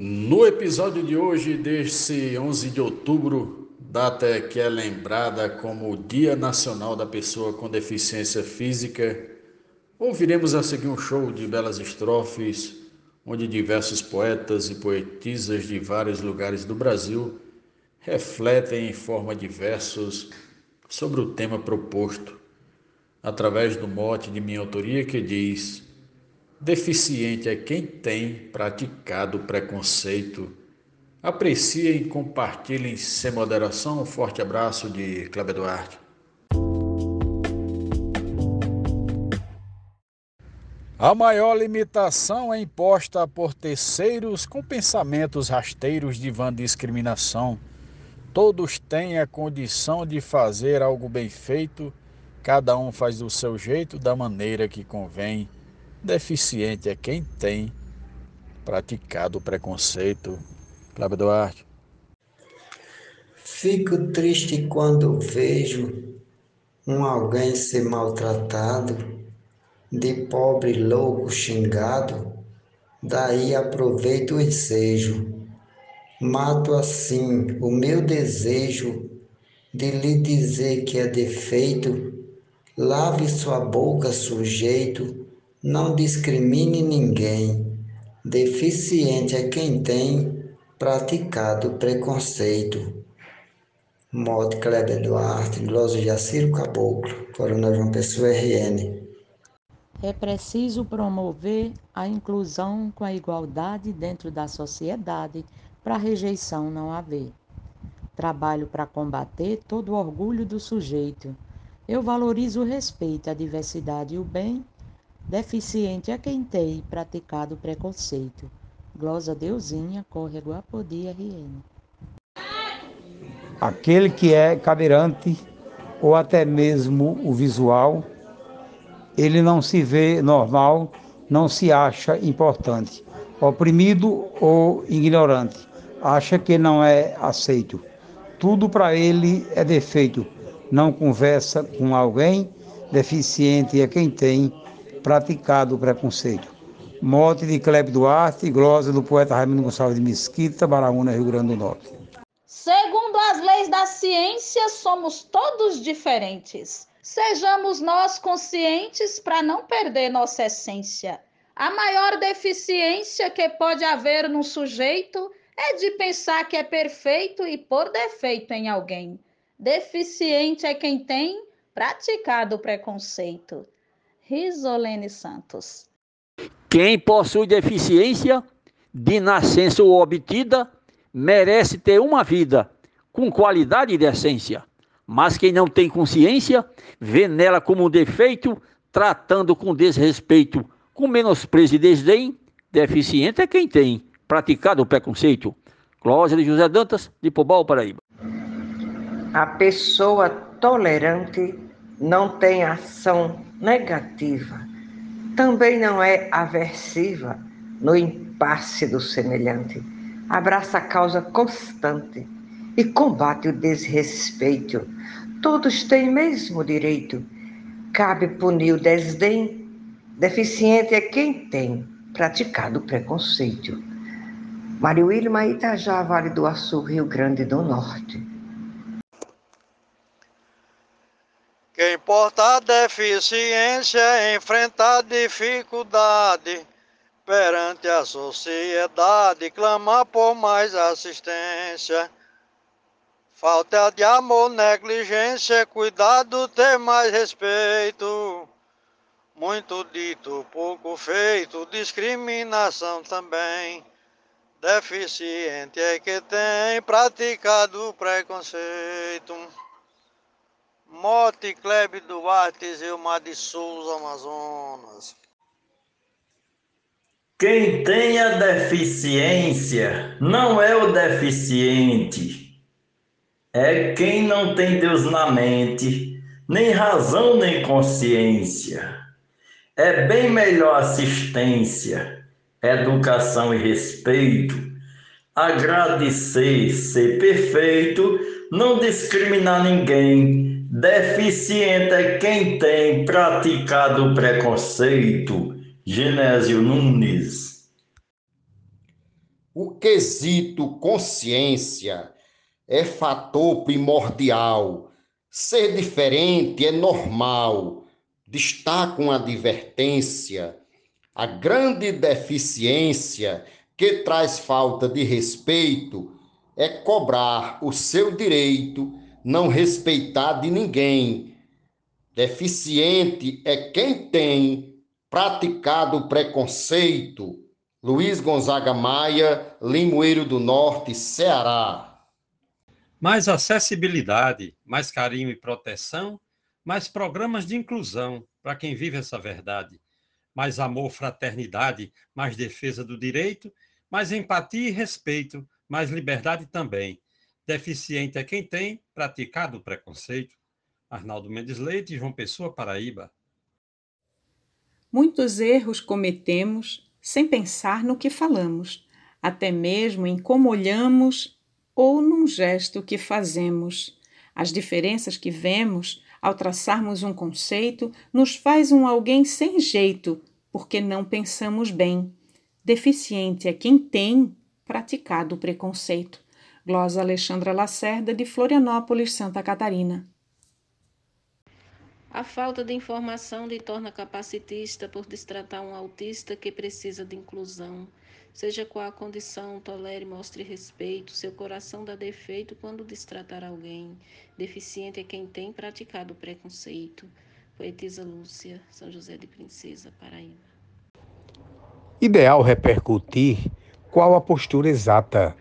No episódio de hoje, desse 11 de outubro, data que é lembrada como o Dia Nacional da Pessoa com Deficiência Física, ouviremos a seguir um show de belas estrofes, onde diversos poetas e poetisas de vários lugares do Brasil refletem em forma de versos sobre o tema proposto, através do mote de minha autoria que diz Deficiente é quem tem praticado preconceito. Apreciem e compartilhem sem moderação. Um forte abraço de Cleber Duarte. A maior limitação é imposta por terceiros com pensamentos rasteiros de vã discriminação. Todos têm a condição de fazer algo bem feito, cada um faz do seu jeito, da maneira que convém. Deficiente é quem tem praticado o preconceito. Cláudio Duarte. Fico triste quando vejo um alguém ser maltratado, de pobre louco xingado, daí aproveito o ensejo. Mato assim o meu desejo de lhe dizer que é defeito, lave sua boca, sujeito, não discrimine ninguém. Deficiente é quem tem praticado preconceito. Mote Kleber Duarte, Gloso Jaciro Caboclo, Coronel João Pessoa RN. É preciso promover a inclusão com a igualdade dentro da sociedade para rejeição não haver. Trabalho para combater todo o orgulho do sujeito. Eu valorizo o respeito, a diversidade e o bem Deficiente é quem tem praticado preconceito. Glosa Deusinha, Córrego Apodi, RN. Aquele que é cadeirante ou até mesmo o visual, ele não se vê normal, não se acha importante, oprimido ou ignorante, acha que não é aceito. Tudo para ele é defeito. Não conversa com alguém, deficiente é quem tem praticado o preconceito. Morte de Cleber Duarte e glosa do poeta Raimundo Gonçalves de Mesquita, Baraúna, Rio Grande do Norte. Segundo as leis da ciência, somos todos diferentes. Sejamos nós conscientes para não perder nossa essência. A maior deficiência que pode haver num sujeito é de pensar que é perfeito e por defeito em alguém. Deficiente é quem tem praticado o preconceito. Risolene Santos. Quem possui deficiência de nascença ou obtida merece ter uma vida com qualidade e decência. Mas quem não tem consciência vê nela como um defeito, tratando com desrespeito, com menosprezo e desdém. Deficiente é quem tem praticado o preconceito. Clósia de José Dantas, de Pobal, Paraíba. A pessoa tolerante não tem ação negativa, também não é aversiva no impasse do semelhante. Abraça a causa constante e combate o desrespeito. Todos têm mesmo direito. Cabe punir o desdém. Deficiente é quem tem praticado preconceito. Mário Wilma Itajá, Vale do Açu, Rio Grande do Norte. Que importa a deficiência enfrentar dificuldade perante a sociedade, clamar por mais assistência. Falta de amor, negligência, cuidado, ter mais respeito. Muito dito, pouco feito, discriminação também. Deficiente é que tem praticado preconceito. Mote Klebe Duarte, Zilmar de Souza, Amazonas. Quem tem a deficiência não é o deficiente, é quem não tem Deus na mente, nem razão nem consciência. É bem melhor assistência, educação e respeito, agradecer, ser perfeito, não discriminar ninguém Deficiente é quem tem praticado preconceito. Genésio Nunes. O quesito consciência é fator primordial. Ser diferente é normal. Destaca uma advertência. A grande deficiência que traz falta de respeito é cobrar o seu direito, não respeitar de ninguém. Deficiente é quem tem praticado preconceito. Luiz Gonzaga Maia, Limoeiro do Norte, Ceará. Mais acessibilidade, mais carinho e proteção, mais programas de inclusão para quem vive essa verdade, mais amor, fraternidade, mais defesa do direito, mais empatia e respeito, mais liberdade também. Deficiente é quem tem praticado o preconceito. Arnaldo Mendes Leite, João Pessoa, Paraíba. Muitos erros cometemos sem pensar no que falamos, até mesmo em como olhamos ou num gesto que fazemos. As diferenças que vemos ao traçarmos um conceito nos faz um alguém sem jeito, porque não pensamos bem. Deficiente é quem tem praticado o preconceito. Glosa Alexandra Lacerda, de Florianópolis, Santa Catarina. A falta de informação lhe torna capacitista por destratar um autista que precisa de inclusão. Seja qual a condição, tolere e mostre respeito. Seu coração dá defeito quando destratar alguém. Deficiente é quem tem praticado o preconceito. Poetisa Lúcia, São José de Princesa, Paraíba. Ideal repercutir qual a postura exata.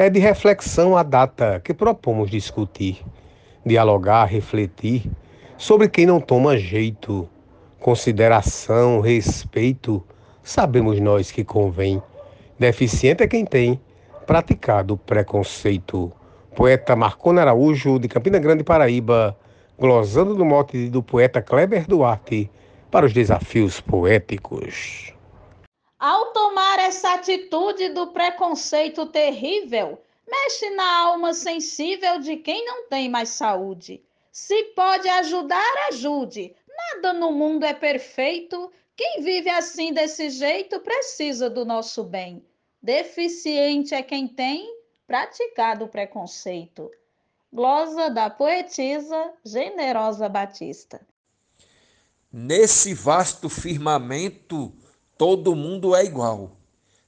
É de reflexão a data que propomos discutir. Dialogar, refletir sobre quem não toma jeito, consideração, respeito, sabemos nós que convém. Deficiente é quem tem praticado preconceito. Poeta Marcona Araújo, de Campina Grande, Paraíba, glosando no mote do poeta Kleber Duarte para os desafios poéticos. Ao tomar essa atitude do preconceito terrível, mexe na alma sensível de quem não tem mais saúde. Se pode ajudar, ajude. Nada no mundo é perfeito. Quem vive assim desse jeito precisa do nosso bem. Deficiente é quem tem praticado o preconceito. Glosa da poetisa Generosa Batista. Nesse vasto firmamento, todo mundo é igual.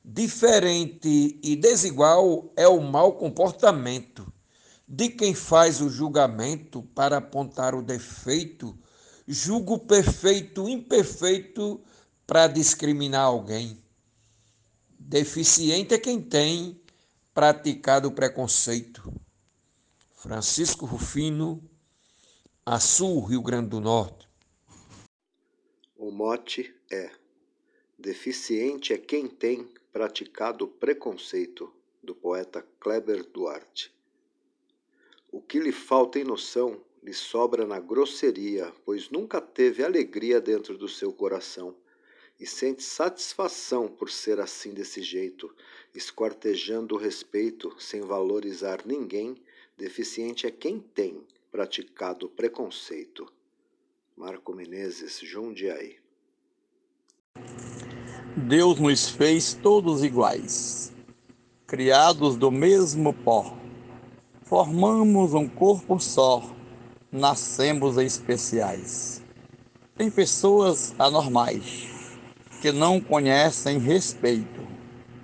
Diferente e desigual é o mau comportamento de quem faz o julgamento para apontar o defeito, julgo perfeito, imperfeito para discriminar alguém. Deficiente é quem tem praticado o preconceito. Francisco Rufino, Açu, Rio Grande do Norte. O mote é: Deficiente é quem tem praticado preconceito, do poeta Kleber Duarte. O que lhe falta em noção lhe sobra na grosseria, pois nunca teve alegria dentro do seu coração e sente satisfação por ser assim desse jeito, esquartejando o respeito sem valorizar ninguém. Deficiente é quem tem praticado preconceito. Marco Menezes, Jundiaí. Deus nos fez todos iguais, criados do mesmo pó formamos um corpo só, nascemos especiais. Tem pessoas anormais que não conhecem respeito.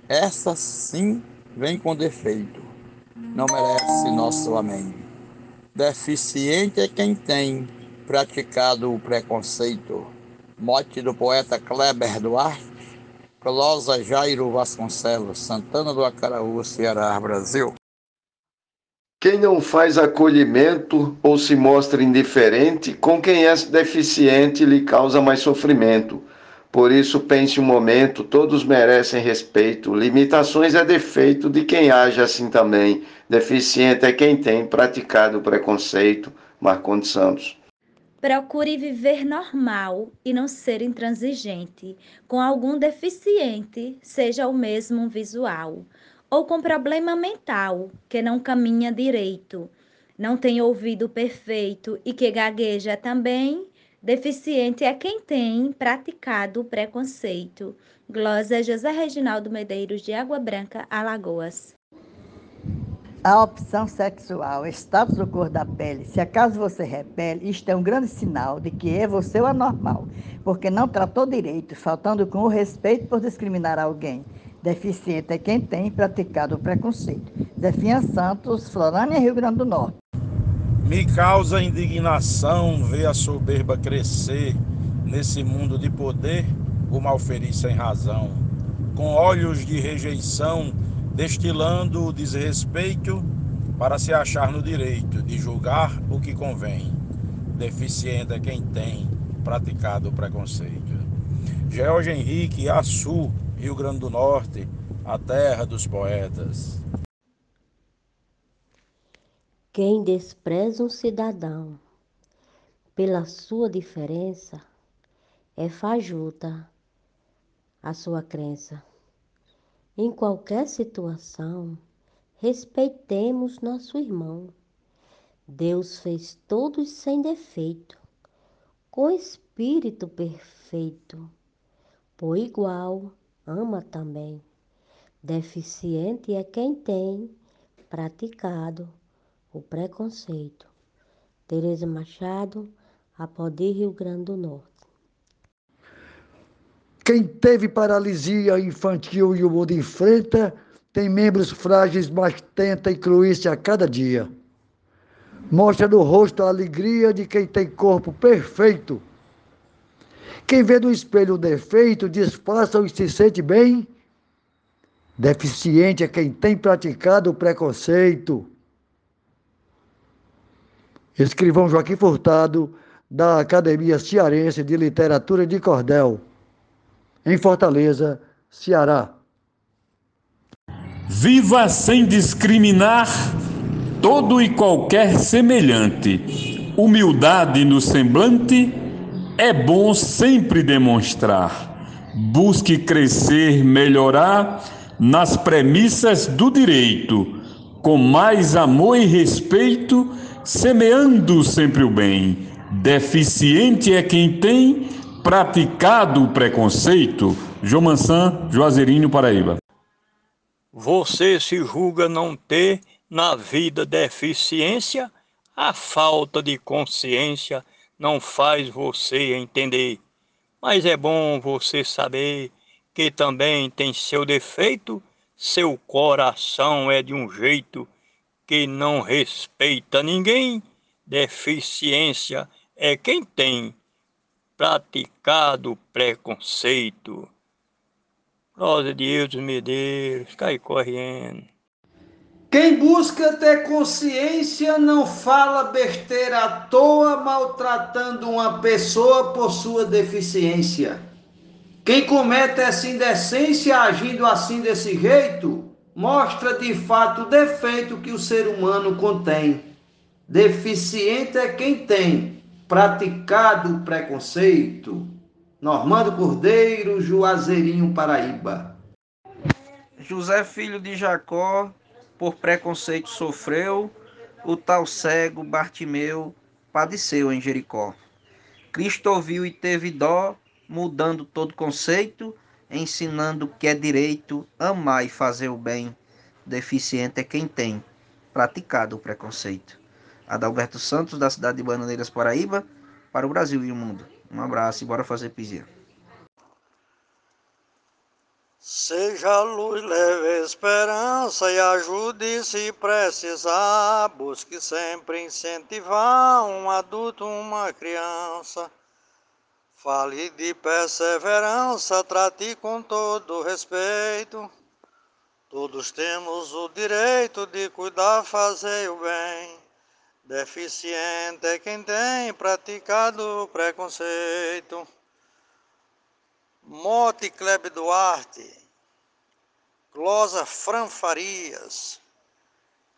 Essas sim vêm com defeito. Não merece nosso amém. Deficiente é quem tem praticado o preconceito. Mote do poeta Kleber Duarte, Closa Jairo Vasconcelos, Santana do Acaraú, Ceará, Brasil. Quem não faz acolhimento ou se mostra indiferente com quem é deficiente lhe causa mais sofrimento. Por isso, pense um momento: todos merecem respeito. Limitações é defeito de quem age assim também. Deficiente é quem tem praticado o preconceito. Marcondes Santos. Procure viver normal e não ser intransigente com algum deficiente, seja o mesmo visual ou com problema mental, que não caminha direito, não tem ouvido perfeito e que gagueja também, Deficiente é quem tem praticado o preconceito. Glosa José Reginaldo Medeiros de Água Branca, Alagoas. A opção sexual, status do cor da pele, se acaso você repele, isto é um grande sinal de que é você o anormal, porque não tratou direito, faltando com o respeito por discriminar alguém. Deficiente é quem tem praticado o preconceito. Zefinha Santos, Florânia, Rio Grande do Norte. Me causa indignação ver a soberba crescer nesse mundo de poder, o malfeliz sem razão, com olhos de rejeição, destilando o desrespeito para se achar no direito de julgar o que convém. Deficiente é quem tem praticado o preconceito. George Henrique, Açu, Rio Grande do Norte, a terra dos poetas. Quem despreza um cidadão pela sua diferença é fajuta a sua crença. Em qualquer situação, respeitemos nosso irmão. Deus fez todos sem defeito, com espírito perfeito. Por igual, ama também. Deficiente é quem tem praticado o preconceito. Tereza Machado, Apodi, Rio Grande do Norte. Quem teve paralisia infantil e o mundo enfrenta, tem membros frágeis, mas tenta incluir-se a cada dia. Mostra no rosto a alegria de quem tem corpo perfeito. Quem vê no espelho o defeito, disfarça e se sente bem. Deficiente é quem tem praticado o preconceito. Escrivão Joaquim Furtado, da Academia Cearense de Literatura de Cordel, em Fortaleza, Ceará. Viva sem discriminar todo e qualquer semelhante. Humildade no semblante é bom sempre demonstrar. Busque crescer, melhorar nas premissas do direito, com mais amor e respeito semeando sempre o bem. Deficiente é quem tem praticado o preconceito. João Mansan, Juazeirinho, Paraíba. Você se julga não ter na vida deficiência, a falta de consciência não faz você entender. Mas é bom você saber que também tem seu defeito, seu coração é de um jeito que não respeita ninguém, deficiência é quem tem praticado preconceito. Rosa de Eudes Medeiros, cai correndo. Quem busca ter consciência não fala besteira à toa, maltratando uma pessoa por sua deficiência. Quem comete essa indecência agindo assim desse jeito, mostra de fato o defeito que o ser humano contém. Deficiente é quem tem praticado o preconceito. Normando Cordeiro, Juazeirinho, Paraíba. José, filho de Jacó, por preconceito sofreu, o tal cego Bartimeu padeceu em Jericó. Cristo ouviu e teve dó, mudando todo conceito, ensinando que é direito amar e fazer o bem. Deficiente é quem tem praticado o preconceito. Adalberto Santos, da cidade de Bananeiras, Paraíba, para o Brasil e o mundo. Um abraço e bora fazer poesia. Seja luz, leve esperança e ajude se precisar. Busque sempre incentivar um adulto, uma criança. Fale de perseverança, trate com todo respeito. Todos temos o direito de cuidar, fazer o bem. Deficiente é quem tem praticado o preconceito. Mote Klebe Duarte, Glosa Fran Farias,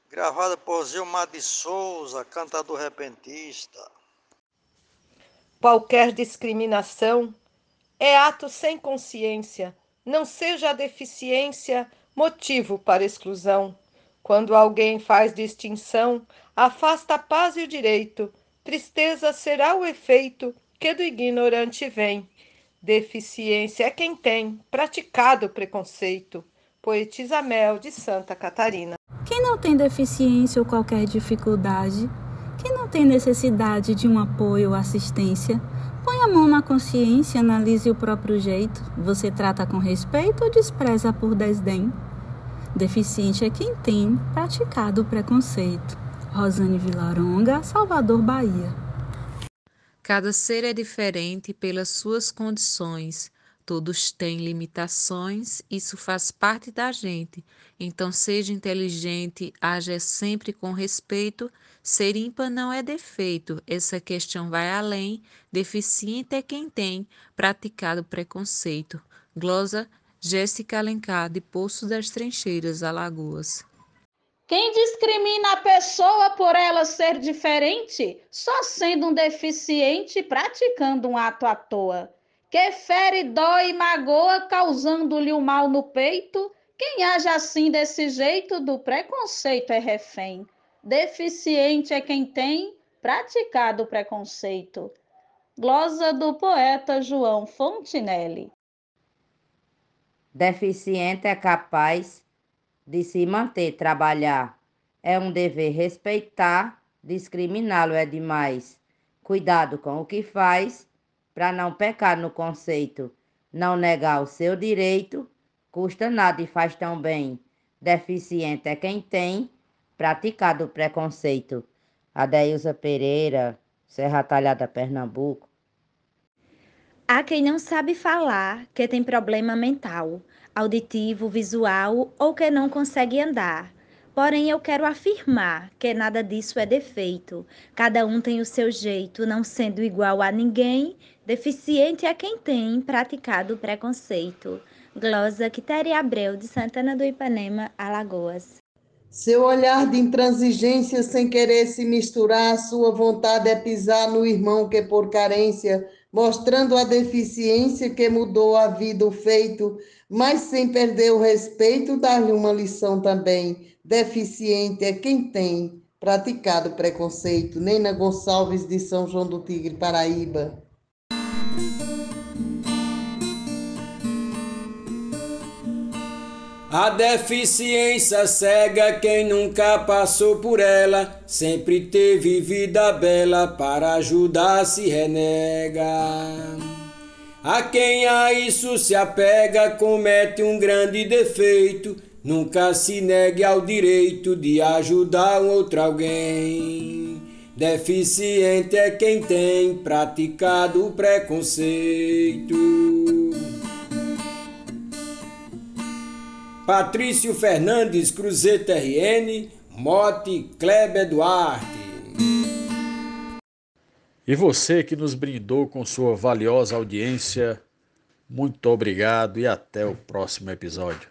gravada por Gilmar de Souza, cantador repentista. Qualquer discriminação é ato sem consciência, não seja a deficiência motivo para exclusão. Quando alguém faz distinção, afasta a paz e o direito, tristeza será o efeito que do ignorante vem. Deficiência é quem tem praticado o preconceito. Poetisa Mel de Santa Catarina. Quem não tem deficiência ou qualquer dificuldade, quem não tem necessidade de um apoio ou assistência, põe a mão na consciência, analise o próprio jeito. Você trata com respeito ou despreza por desdém? Deficiente é quem tem praticado o preconceito. Rosane Vilaronga, Salvador, Bahia. Cada ser é diferente pelas suas condições. Todos têm limitações, isso faz parte da gente. Então, seja inteligente, haja sempre com respeito. Ser ímpar não é defeito, essa questão vai além. Deficiente é quem tem praticado preconceito. Glosa Jéssica Alencar, de Poço das Trincheiras, Alagoas. Quem discrimina a pessoa por ela ser diferente, só sendo um deficiente praticando um ato à toa. Que fere, dói e magoa, causando-lhe o um mal no peito, quem age assim desse jeito do preconceito é refém. Deficiente é quem tem praticado o preconceito. Glosa do poeta João Fontinelli. Deficiente é capaz de se manter, trabalhar. É um dever respeitar, discriminá-lo é demais. Cuidado com o que faz, para não pecar no conceito. Não negar o seu direito, custa nada e faz tão bem. Deficiente é quem tem praticado o preconceito. Adeilza Pereira, Serra Talhada, Pernambuco. Há quem não sabe falar, que tem problema mental auditivo, visual ou que não consegue andar. Porém, eu quero afirmar que nada disso é defeito. Cada um tem o seu jeito, não sendo igual a ninguém. Deficiente é quem tem praticado o preconceito. Glosa Quitéria Abreu, de Santana do Ipanema, Alagoas. Seu olhar de intransigência sem querer se misturar, sua vontade é pisar no irmão que por carência, mostrando a deficiência que mudou a vida o feito, mas sem perder o respeito, dar-lhe uma lição também. Deficiente é quem tem praticado preconceito. Nena Gonçalves, de São João do Tigre, Paraíba. A deficiência cega quem nunca passou por ela, sempre teve vida bela para ajudar se renega. A quem a isso se apega comete um grande defeito, nunca se negue ao direito de ajudar um outro alguém. Deficiente é quem tem praticado preconceito. Patrício Fernandes Cruzeta RN, Mote Kleber Duarte. E você que nos brindou com sua valiosa audiência, muito obrigado e até o próximo episódio.